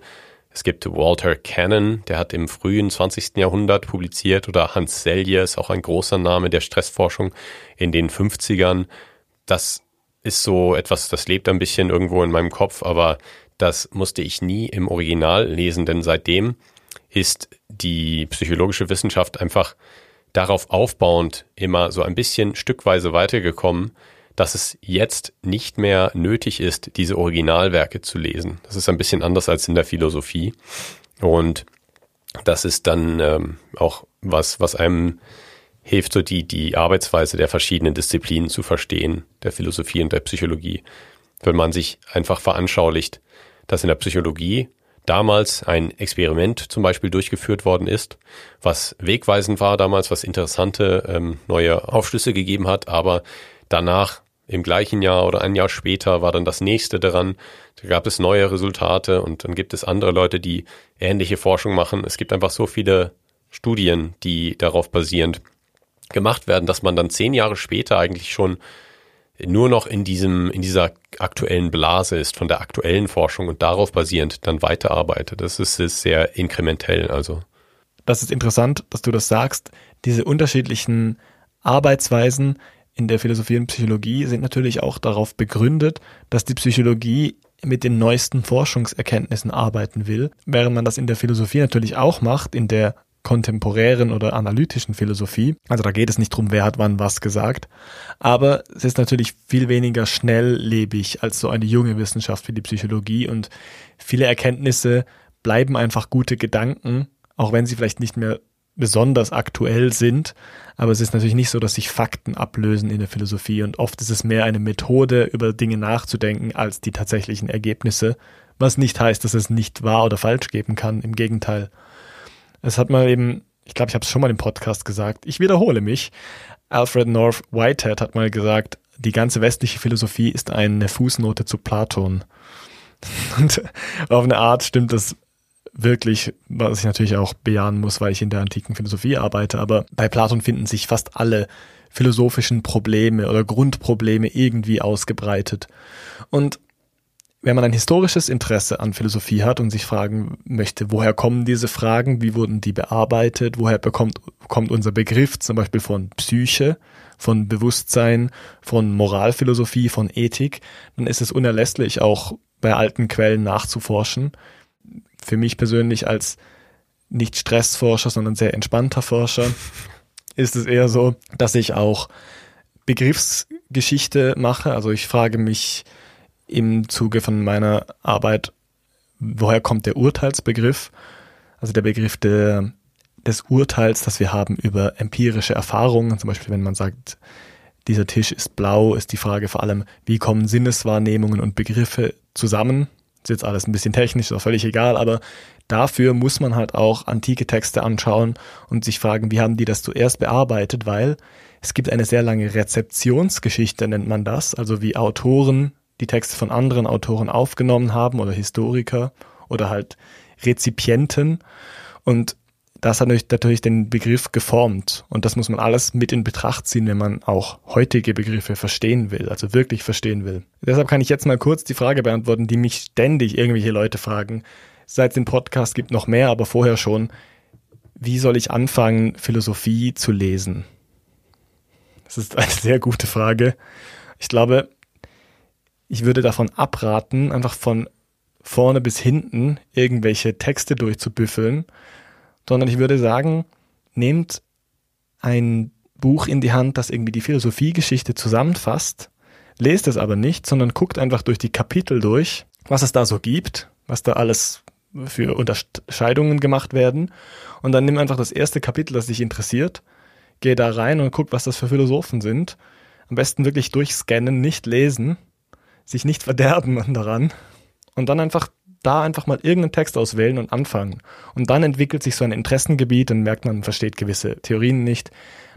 es gibt Walter Cannon, der hat im frühen 20. Jahrhundert publiziert, oder Hans Selye ist auch ein großer Name der Stressforschung in den 50ern. Das ist so etwas, das lebt ein bisschen irgendwo in meinem Kopf, aber das musste ich nie im Original lesen, denn seitdem ist die psychologische Wissenschaft einfach darauf aufbauend immer so ein bisschen stückweise weitergekommen, dass es jetzt nicht mehr nötig ist, diese Originalwerke zu lesen. Das ist ein bisschen anders als in der Philosophie. Und das ist dann ähm, auch was, was einem hilft, so die, die Arbeitsweise der verschiedenen Disziplinen zu verstehen, der Philosophie und der Psychologie. Wenn man sich einfach veranschaulicht, dass in der Psychologie damals ein Experiment zum Beispiel durchgeführt worden ist, was wegweisend war damals, was interessante ähm, neue Aufschlüsse gegeben hat, aber danach im gleichen Jahr oder ein Jahr später war dann das nächste daran. Da gab es neue Resultate und dann gibt es andere Leute, die ähnliche Forschung machen. Es gibt einfach so viele Studien, die darauf basierend gemacht werden, dass man dann zehn Jahre später eigentlich schon nur noch in diesem, in dieser aktuellen Blase ist von der aktuellen Forschung und darauf basierend dann weiterarbeitet. Das ist, ist sehr inkrementell, also. Das ist interessant, dass du das sagst. Diese unterschiedlichen Arbeitsweisen in der Philosophie und Psychologie sind natürlich auch darauf begründet, dass die Psychologie mit den neuesten Forschungserkenntnissen arbeiten will, während man das in der Philosophie natürlich auch macht, in der kontemporären oder analytischen Philosophie. Also da geht es nicht drum, wer hat wann was gesagt. Aber es ist natürlich viel weniger schnelllebig als so eine junge Wissenschaft wie die Psychologie und viele Erkenntnisse bleiben einfach gute Gedanken, auch wenn sie vielleicht nicht mehr besonders aktuell sind. Aber es ist natürlich nicht so, dass sich Fakten ablösen in der Philosophie und oft ist es mehr eine Methode, über Dinge nachzudenken, als die tatsächlichen Ergebnisse, was nicht heißt, dass es nicht wahr oder falsch geben kann. Im Gegenteil. Es hat mal eben, ich glaube, ich habe es schon mal im Podcast gesagt, ich wiederhole mich. Alfred North Whitehead hat mal gesagt, die ganze westliche Philosophie ist eine Fußnote zu Platon. [laughs] Und auf eine Art stimmt das wirklich, was ich natürlich auch bejahen muss, weil ich in der antiken Philosophie arbeite, aber bei Platon finden sich fast alle philosophischen Probleme oder Grundprobleme irgendwie ausgebreitet. Und wenn man ein historisches Interesse an Philosophie hat und sich fragen möchte, woher kommen diese Fragen, wie wurden die bearbeitet, woher bekommt, kommt unser Begriff zum Beispiel von Psyche, von Bewusstsein, von Moralphilosophie, von Ethik, dann ist es unerlässlich, auch bei alten Quellen nachzuforschen. Für mich persönlich als nicht Stressforscher, sondern sehr entspannter Forscher [laughs] ist es eher so, dass ich auch Begriffsgeschichte mache. Also ich frage mich, im Zuge von meiner Arbeit, woher kommt der Urteilsbegriff? Also der Begriff der, des Urteils, das wir haben über empirische Erfahrungen. Zum Beispiel, wenn man sagt, dieser Tisch ist blau, ist die Frage vor allem, wie kommen Sinneswahrnehmungen und Begriffe zusammen? Ist jetzt alles ein bisschen technisch, ist auch völlig egal, aber dafür muss man halt auch antike Texte anschauen und sich fragen, wie haben die das zuerst bearbeitet, weil es gibt eine sehr lange Rezeptionsgeschichte, nennt man das, also wie Autoren die Texte von anderen Autoren aufgenommen haben oder Historiker oder halt Rezipienten. Und das hat natürlich den Begriff geformt. Und das muss man alles mit in Betracht ziehen, wenn man auch heutige Begriffe verstehen will, also wirklich verstehen will. Deshalb kann ich jetzt mal kurz die Frage beantworten, die mich ständig irgendwelche Leute fragen. Seit den Podcast gibt noch mehr, aber vorher schon. Wie soll ich anfangen, Philosophie zu lesen? Das ist eine sehr gute Frage. Ich glaube, ich würde davon abraten, einfach von vorne bis hinten irgendwelche Texte durchzubüffeln, sondern ich würde sagen, nehmt ein Buch in die Hand, das irgendwie die Philosophiegeschichte zusammenfasst, lest es aber nicht, sondern guckt einfach durch die Kapitel durch, was es da so gibt, was da alles für Unterscheidungen gemacht werden und dann nimm einfach das erste Kapitel, das dich interessiert, geh da rein und guck, was das für Philosophen sind. Am besten wirklich durchscannen, nicht lesen sich nicht [laughs] verderben daran und dann einfach da einfach mal irgendeinen Text auswählen und anfangen. Und dann entwickelt sich so ein Interessengebiet und merkt man, man versteht gewisse Theorien nicht,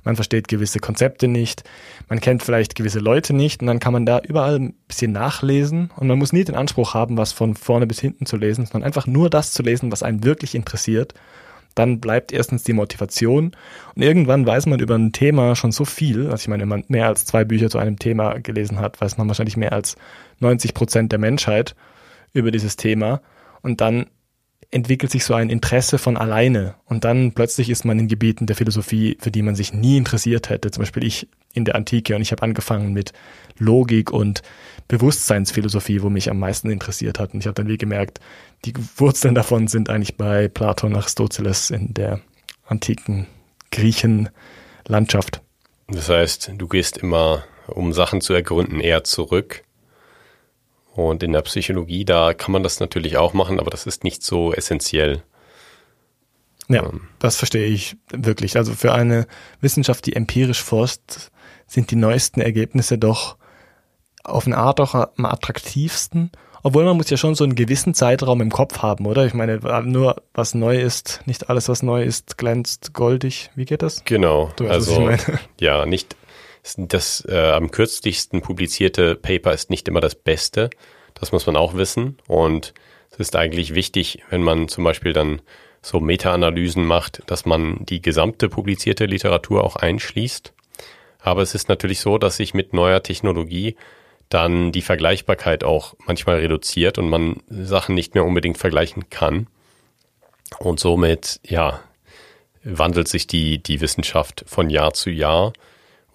man versteht gewisse Konzepte nicht, man kennt vielleicht gewisse Leute nicht und dann kann man da überall ein bisschen nachlesen und man muss nie den Anspruch haben, was von vorne bis hinten zu lesen, sondern einfach nur das zu lesen, was einen wirklich interessiert dann bleibt erstens die Motivation und irgendwann weiß man über ein Thema schon so viel, also ich meine, wenn man mehr als zwei Bücher zu einem Thema gelesen hat, weiß man wahrscheinlich mehr als 90 Prozent der Menschheit über dieses Thema und dann entwickelt sich so ein Interesse von alleine und dann plötzlich ist man in Gebieten der Philosophie, für die man sich nie interessiert hätte. Zum Beispiel ich in der Antike und ich habe angefangen mit Logik und Bewusstseinsphilosophie, wo mich am meisten interessiert hat. Und ich habe dann wie gemerkt, die Wurzeln davon sind eigentlich bei Platon Aristoteles in der antiken Griechenlandschaft. Das heißt, du gehst immer, um Sachen zu ergründen, eher zurück. Und in der Psychologie, da kann man das natürlich auch machen, aber das ist nicht so essentiell. Ja, ähm. das verstehe ich wirklich. Also für eine Wissenschaft, die empirisch forscht, sind die neuesten Ergebnisse doch auf eine Art auch am attraktivsten. Obwohl man muss ja schon so einen gewissen Zeitraum im Kopf haben, oder? Ich meine, nur was neu ist, nicht alles, was neu ist, glänzt goldig. Wie geht das? Genau. Du weißt, also, ja, nicht, das äh, am kürzlichsten publizierte Paper ist nicht immer das Beste. Das muss man auch wissen. Und es ist eigentlich wichtig, wenn man zum Beispiel dann so Meta-Analysen macht, dass man die gesamte publizierte Literatur auch einschließt. Aber es ist natürlich so, dass sich mit neuer Technologie dann die Vergleichbarkeit auch manchmal reduziert und man Sachen nicht mehr unbedingt vergleichen kann. Und somit, ja, wandelt sich die, die Wissenschaft von Jahr zu Jahr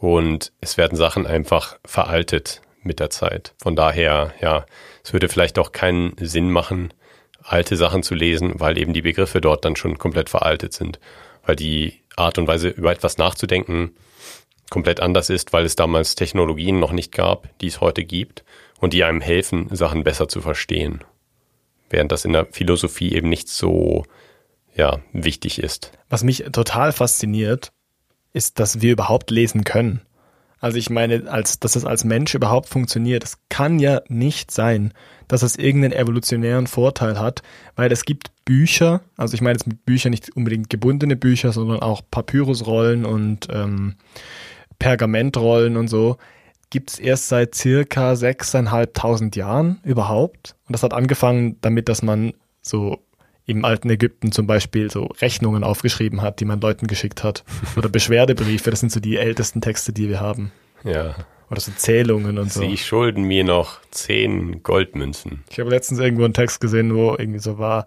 und es werden Sachen einfach veraltet. mit der Zeit. Von daher, ja, es würde vielleicht auch keinen Sinn machen, alte Sachen zu lesen, weil eben die Begriffe dort dann schon komplett veraltet sind. Weil die Art und Weise, über etwas nachzudenken, komplett anders ist, weil es damals Technologien noch nicht gab, die es heute gibt und die einem helfen, Sachen besser zu verstehen. Während das in der Philosophie eben nicht so ja, wichtig ist. Was mich total fasziniert, ist, dass wir überhaupt lesen können. Also ich meine, als, dass es als Mensch überhaupt funktioniert, es kann ja nicht sein, dass es irgendeinen evolutionären Vorteil hat, weil es gibt Bücher, also ich meine jetzt mit Büchern nicht unbedingt gebundene Bücher, sondern auch Papyrusrollen und ähm, Pergamentrollen und so, gibt es erst seit circa sechseinhalbtausend Jahren überhaupt. Und das hat angefangen damit, dass man so im alten Ägypten zum Beispiel so Rechnungen aufgeschrieben hat, die man Leuten geschickt hat. Oder [laughs] Beschwerdebriefe, das sind so die ältesten Texte, die wir haben. Ja. Oder so Zählungen und so. Sie schulden mir noch zehn Goldmünzen. Ich habe letztens irgendwo einen Text gesehen, wo irgendwie so war,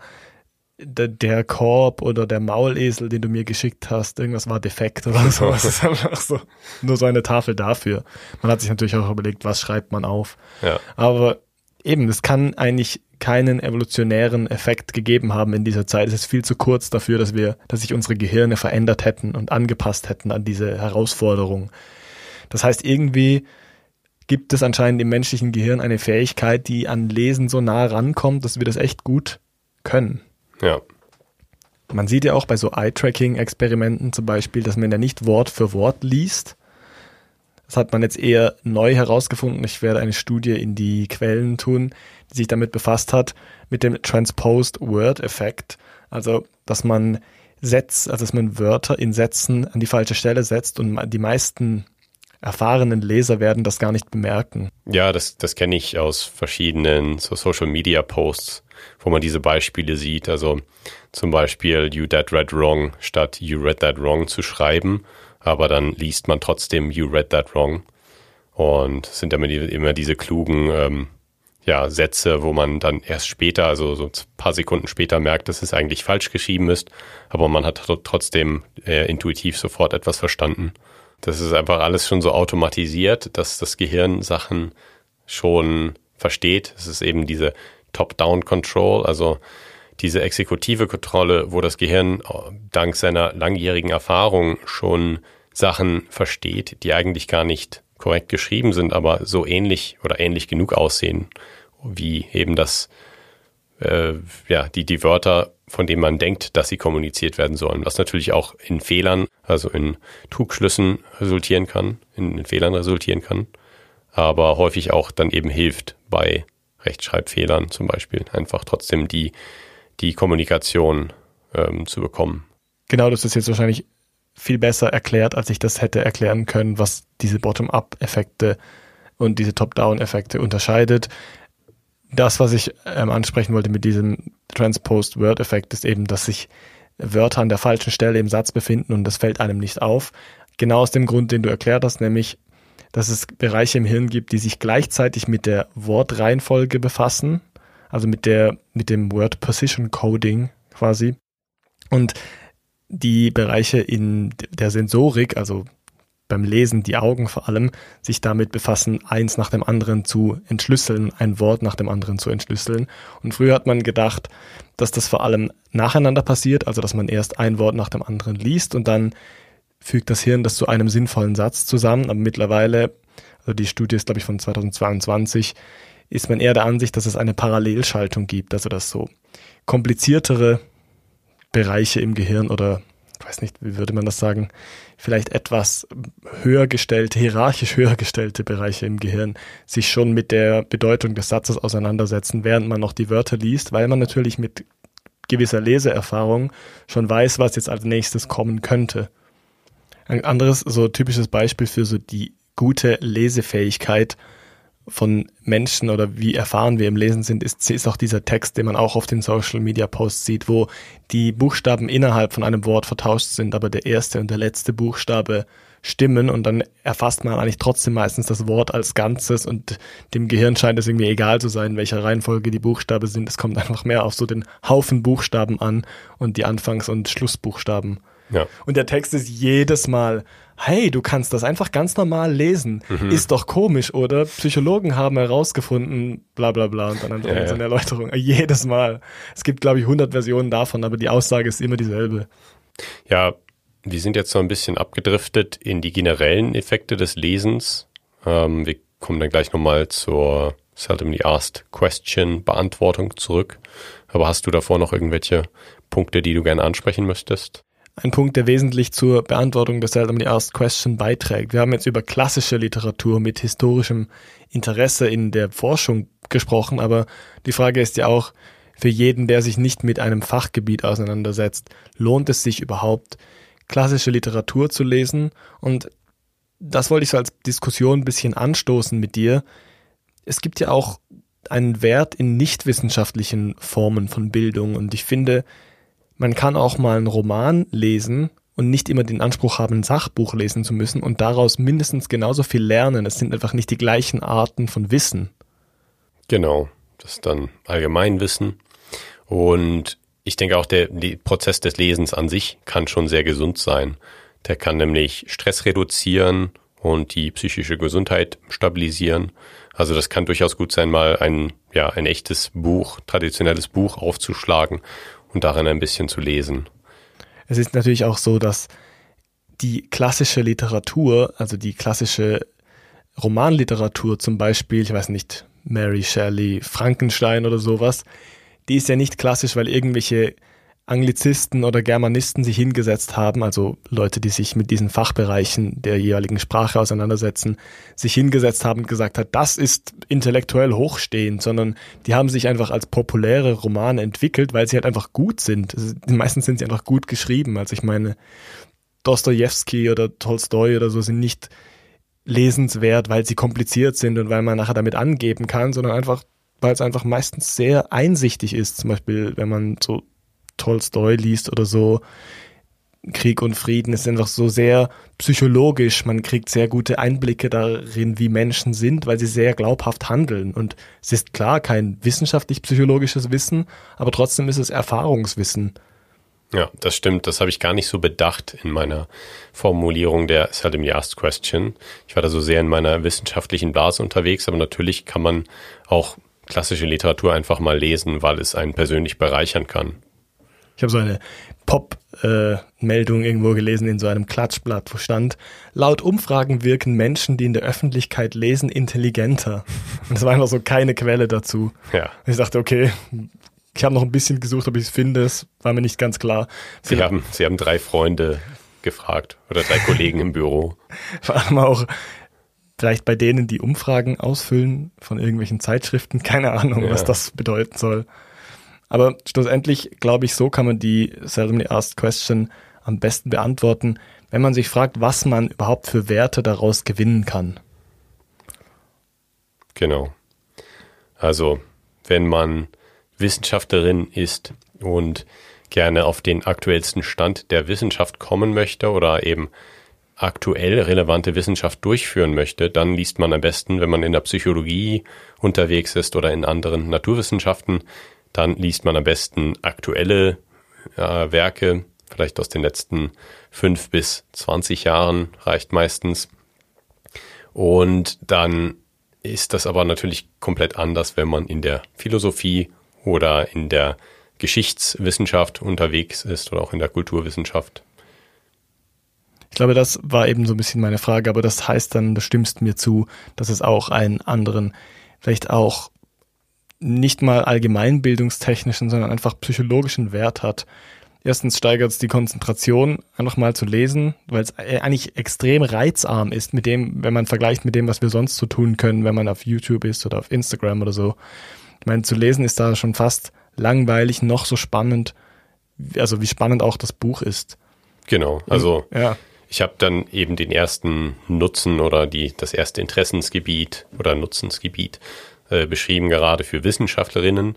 der Korb oder der Maulesel, den du mir geschickt hast, irgendwas war defekt oder [laughs] so. Das ist einfach so nur so eine Tafel dafür. Man hat sich natürlich auch überlegt, was schreibt man auf. Ja. Aber eben, es kann eigentlich keinen evolutionären Effekt gegeben haben in dieser Zeit. Es ist viel zu kurz dafür, dass wir, dass sich unsere Gehirne verändert hätten und angepasst hätten an diese Herausforderung. Das heißt, irgendwie gibt es anscheinend im menschlichen Gehirn eine Fähigkeit, die an Lesen so nah rankommt, dass wir das echt gut können. Ja. Man sieht ja auch bei so Eye-Tracking-Experimenten zum Beispiel, dass man ja nicht Wort für Wort liest, das hat man jetzt eher neu herausgefunden. Ich werde eine Studie in die Quellen tun, die sich damit befasst hat, mit dem Transposed Word Effekt. Also, dass man Sätze, also dass man Wörter in Sätzen an die falsche Stelle setzt und die meisten erfahrenen Leser werden das gar nicht bemerken. Ja, das, das kenne ich aus verschiedenen so Social Media Posts, wo man diese Beispiele sieht. Also zum Beispiel You Dead Read Wrong statt You Read That Wrong zu schreiben aber dann liest man trotzdem You Read That Wrong. Und sind immer, immer diese klugen ähm, ja, Sätze, wo man dann erst später, also so ein paar Sekunden später merkt, dass es eigentlich falsch geschrieben ist, aber man hat trotzdem äh, intuitiv sofort etwas verstanden. Das ist einfach alles schon so automatisiert, dass das Gehirn Sachen schon versteht. Es ist eben diese Top-Down-Control, also diese exekutive Kontrolle, wo das Gehirn äh, dank seiner langjährigen Erfahrung schon Sachen versteht, die eigentlich gar nicht korrekt geschrieben sind, aber so ähnlich oder ähnlich genug aussehen, wie eben das, äh, ja, die, die Wörter, von denen man denkt, dass sie kommuniziert werden sollen, was natürlich auch in Fehlern, also in Trugschlüssen resultieren kann, in, in Fehlern resultieren kann, aber häufig auch dann eben hilft bei Rechtschreibfehlern zum Beispiel, einfach trotzdem die die Kommunikation ähm, zu bekommen. Genau, das ist jetzt wahrscheinlich viel besser erklärt, als ich das hätte erklären können, was diese Bottom-up-Effekte und diese Top-down-Effekte unterscheidet. Das, was ich ähm, ansprechen wollte mit diesem Transposed Word-Effekt, ist eben, dass sich Wörter an der falschen Stelle im Satz befinden und das fällt einem nicht auf. Genau aus dem Grund, den du erklärt hast, nämlich, dass es Bereiche im Hirn gibt, die sich gleichzeitig mit der Wortreihenfolge befassen also mit der, mit dem Word Position Coding quasi. Und die Bereiche in der Sensorik, also beim Lesen die Augen vor allem, sich damit befassen, eins nach dem anderen zu entschlüsseln, ein Wort nach dem anderen zu entschlüsseln. Und früher hat man gedacht, dass das vor allem nacheinander passiert, also dass man erst ein Wort nach dem anderen liest und dann fügt das Hirn das zu einem sinnvollen Satz zusammen. Aber mittlerweile, also die Studie ist glaube ich von 2022, ist man eher der Ansicht, dass es eine Parallelschaltung gibt, also dass so kompliziertere Bereiche im Gehirn oder ich weiß nicht, wie würde man das sagen, vielleicht etwas höher gestellte, hierarchisch höher gestellte Bereiche im Gehirn sich schon mit der Bedeutung des Satzes auseinandersetzen, während man noch die Wörter liest, weil man natürlich mit gewisser Leseerfahrung schon weiß, was jetzt als nächstes kommen könnte. Ein anderes, so typisches Beispiel für so die gute Lesefähigkeit von Menschen oder wie erfahren wir im Lesen sind, ist, ist auch dieser Text, den man auch auf den Social Media Posts sieht, wo die Buchstaben innerhalb von einem Wort vertauscht sind, aber der erste und der letzte Buchstabe stimmen und dann erfasst man eigentlich trotzdem meistens das Wort als Ganzes und dem Gehirn scheint es irgendwie egal zu sein, welcher Reihenfolge die Buchstaben sind. Es kommt einfach mehr auf so den Haufen Buchstaben an und die Anfangs- und Schlussbuchstaben. Ja. Und der Text ist jedes Mal, hey, du kannst das einfach ganz normal lesen. Ist doch komisch, oder? Psychologen haben herausgefunden, bla bla bla, und dann einfach Ja, so eine Erläuterung. Jedes Mal. Es gibt, glaube ich, 100 Versionen davon, aber die Aussage ist immer dieselbe. Ja, wir sind jetzt so ein bisschen abgedriftet in die generellen Effekte des Lesens. Ähm, wir kommen dann gleich nochmal zur Seldomly Asked Question Beantwortung zurück. Aber hast du davor noch irgendwelche Punkte, die du gerne ansprechen möchtest? Ein Punkt, der wesentlich zur Beantwortung der Seldomly Asked Question beiträgt. Wir haben jetzt über klassische Literatur mit historischem Interesse in der Forschung gesprochen, aber die Frage ist ja auch, für jeden, der sich nicht mit einem Fachgebiet auseinandersetzt, lohnt es sich überhaupt, klassische Literatur zu lesen? Und das wollte ich so als Diskussion ein bisschen anstoßen mit dir. Es gibt ja auch einen Wert in nichtwissenschaftlichen Formen von Bildung und ich finde, man kann auch mal einen Roman lesen und nicht immer den Anspruch haben, ein Sachbuch lesen zu müssen und daraus mindestens genauso viel lernen. Es sind einfach nicht die gleichen Arten von Wissen. Genau, das ist dann Allgemeinwissen. Und ich denke auch, der Prozess des Lesens an sich kann schon sehr gesund sein. Der kann nämlich Stress reduzieren und die psychische Gesundheit stabilisieren. Also das kann durchaus gut sein, mal ein, ja, ein echtes Buch, traditionelles Buch aufzuschlagen und darin ein bisschen zu lesen. Es ist natürlich auch so, dass die klassische Literatur, also die klassische Romanliteratur zum Beispiel, ich weiß nicht, Mary Shelley, Frankenstein oder sowas, die ist ja nicht klassisch, weil irgendwelche Anglizisten oder Germanisten sich hingesetzt haben, also Leute, die sich mit diesen Fachbereichen der jeweiligen Sprache auseinandersetzen, sich hingesetzt haben und gesagt hat, das ist intellektuell hochstehend, sondern die haben sich einfach als populäre Romane entwickelt, weil sie halt einfach gut sind. Meistens sind sie einfach gut geschrieben. Also ich meine, Dostoevsky oder Tolstoi oder so sind nicht lesenswert, weil sie kompliziert sind und weil man nachher damit angeben kann, sondern einfach, weil es einfach meistens sehr einsichtig ist. Zum Beispiel, wenn man so Tolstoi liest oder so, Krieg und Frieden ist einfach so sehr psychologisch. Man kriegt sehr gute Einblicke darin, wie Menschen sind, weil sie sehr glaubhaft handeln. Und es ist klar kein wissenschaftlich-psychologisches Wissen, aber trotzdem ist es Erfahrungswissen. Ja, das stimmt. Das habe ich gar nicht so bedacht in meiner Formulierung der Seldomly Asked Question. Ich war da so sehr in meiner wissenschaftlichen Blase unterwegs, aber natürlich kann man auch klassische Literatur einfach mal lesen, weil es einen persönlich bereichern kann. Ich habe so eine Pop-Meldung irgendwo gelesen in so einem Klatschblatt, wo stand, laut Umfragen wirken Menschen, die in der Öffentlichkeit lesen, intelligenter. Und es war einfach so keine Quelle dazu. Ja, Und ich dachte, okay, ich habe noch ein bisschen gesucht, ob ich es finde. Es war mir nicht ganz klar. Sie haben, Sie haben drei Freunde gefragt oder drei Kollegen im Büro. [laughs] Vor allem auch vielleicht bei denen, die Umfragen ausfüllen von irgendwelchen Zeitschriften. Keine Ahnung, Ja. was das bedeuten soll. Aber schlussendlich, glaube ich, so kann man die Seldomly Asked Question am besten beantworten, wenn man sich fragt, was man überhaupt für Werte daraus gewinnen kann. Genau. Also, wenn man Wissenschaftlerin ist und gerne auf den aktuellsten Stand der Wissenschaft kommen möchte oder eben aktuell relevante Wissenschaft durchführen möchte, dann liest man am besten, wenn man in der Psychologie unterwegs ist oder in anderen Naturwissenschaften, dann liest man am besten aktuelle äh, Werke, vielleicht aus den letzten fünf bis zwanzig Jahren reicht meistens. Und dann ist das aber natürlich komplett anders, wenn man in der Philosophie oder in der Geschichtswissenschaft unterwegs ist oder auch in der Kulturwissenschaft. Ich glaube, das war eben so ein bisschen meine Frage, aber das heißt dann, du stimmst mir zu, dass es auch einen anderen, vielleicht auch nicht mal allgemeinbildungstechnischen, sondern einfach psychologischen Wert hat. Erstens steigert es die Konzentration, einfach mal zu lesen, weil es eigentlich extrem reizarm ist mit dem, wenn man vergleicht mit dem, was wir sonst so tun können, wenn man auf YouTube ist oder auf Instagram oder so. Ich meine, zu lesen ist da schon fast langweilig, noch so spannend, also wie spannend auch das Buch ist. Genau, also Ja. ich habe dann eben den ersten Nutzen oder die, das erste Interessensgebiet oder Nutzensgebiet äh, beschrieben, gerade für Wissenschaftlerinnen.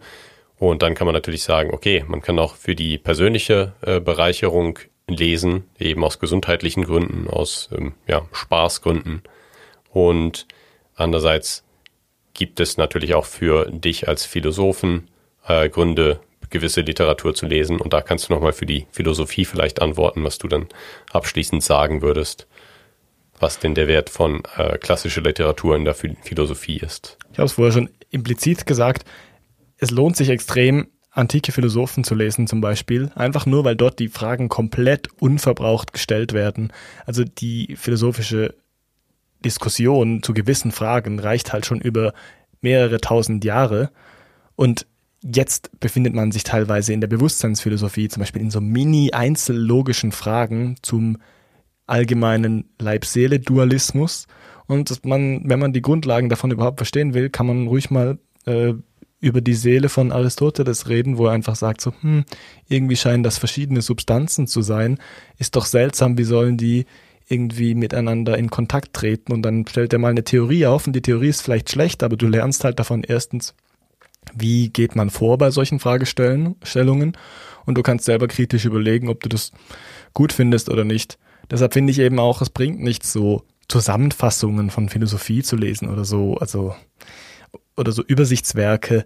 Und dann kann man natürlich sagen, okay, man kann auch für die persönliche äh, Bereicherung lesen, eben aus gesundheitlichen Gründen, aus ähm, ja, Spaßgründen. Und andererseits gibt es natürlich auch für dich als Philosophen äh, Gründe, gewisse Literatur zu lesen. Und da kannst du nochmal für die Philosophie vielleicht antworten, was du dann abschließend sagen würdest, was denn der Wert von äh, klassischer Literatur in der Philosophie ist. Ich habe es vorher schon implizit gesagt, es lohnt sich extrem, antike Philosophen zu lesen zum Beispiel, einfach nur, weil dort die Fragen komplett unverbraucht gestellt werden. Also die philosophische Diskussion zu gewissen Fragen reicht halt schon über mehrere tausend Jahre und jetzt befindet man sich teilweise in der Bewusstseinsphilosophie, zum Beispiel in so mini-einzellogischen Fragen zum allgemeinen Leib-Seele-Dualismus. Und man, wenn man die Grundlagen davon überhaupt verstehen will, kann man ruhig mal äh, über die Seele von Aristoteles reden, wo er einfach sagt, so, hm, irgendwie scheinen das verschiedene Substanzen zu sein. Ist doch seltsam, wie sollen die irgendwie miteinander in Kontakt treten? Und dann stellt er mal eine Theorie auf und die Theorie ist vielleicht schlecht, aber du lernst halt davon erstens, wie geht man vor bei solchen Fragestellungen und du kannst selber kritisch überlegen, ob du das gut findest oder nicht. Deshalb finde ich eben auch, es bringt nichts so Zusammenfassungen von Philosophie zu lesen oder so, also oder so Übersichtswerke,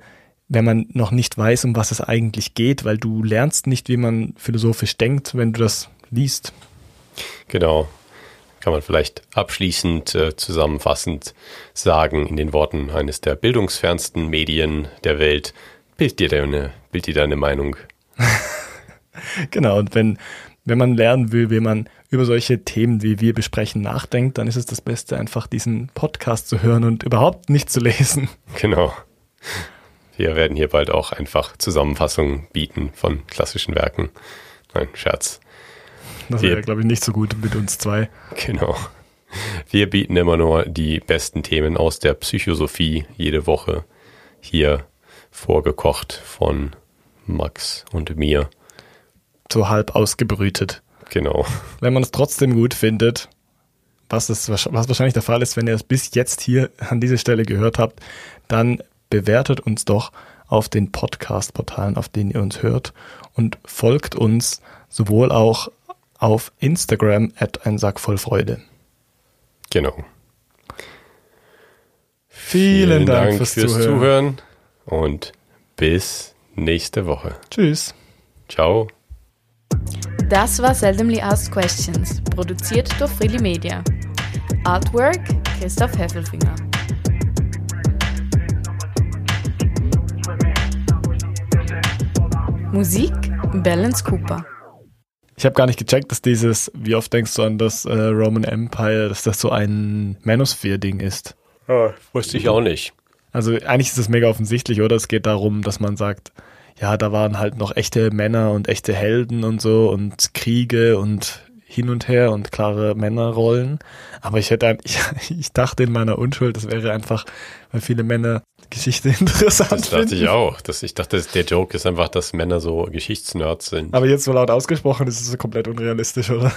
wenn man noch nicht weiß, um was es eigentlich geht, weil du lernst nicht, wie man philosophisch denkt, wenn du das liest. Genau. Kann man vielleicht abschließend äh, zusammenfassend sagen, in den Worten eines der bildungsfernsten Medien der Welt, bild dir deine, bild dir deine Meinung. [laughs] genau, und wenn, wenn man lernen will, wie man über solche Themen, wie wir besprechen, nachdenkt, dann ist es das Beste, einfach diesen Podcast zu hören und überhaupt nicht zu lesen. Genau. Wir werden hier bald auch einfach Zusammenfassungen bieten von klassischen Werken. Nein, Scherz. Das wäre, glaube ich, nicht so gut mit uns zwei. Genau. Wir bieten immer nur die besten Themen aus der Psychosophie jede Woche hier vorgekocht von Max und mir. So halb ausgebrütet. Genau. Wenn man es trotzdem gut findet, was, ist, was wahrscheinlich der Fall ist, wenn ihr es bis jetzt hier an dieser Stelle gehört habt, dann bewertet uns doch auf den Podcast-Portalen, auf denen ihr uns hört und folgt uns sowohl auch auf Instagram at ein Sack voll Freude. Genau. Vielen, Vielen Dank, Dank, fürs, fürs Zuhören. Zuhören und bis nächste Woche. Tschüss. Ciao. Das war Seldomly Asked Questions, produziert durch Freely Media. Artwork Christoph Heffelfinger. Musik Balance Cooper. Ich habe gar nicht gecheckt, dass dieses, wie oft denkst du an das äh, Roman Empire, dass das so ein Manosphere-Ding ist. Oh, wusste ich auch nicht. Also eigentlich ist es mega offensichtlich, oder? Es geht darum, dass man sagt, ja, da waren halt noch echte Männer und echte Helden und so und Kriege und hin und her und klare Männerrollen. Aber ich hätte, ich, [laughs] ich dachte in meiner Unschuld, das wäre einfach, weil viele Männer Geschichte [laughs] interessant Das dachte finden. ich auch. Das, ich dachte, der Joke ist einfach, dass Männer so Geschichtsnerds sind. Aber jetzt so laut ausgesprochen ist es komplett unrealistisch, oder?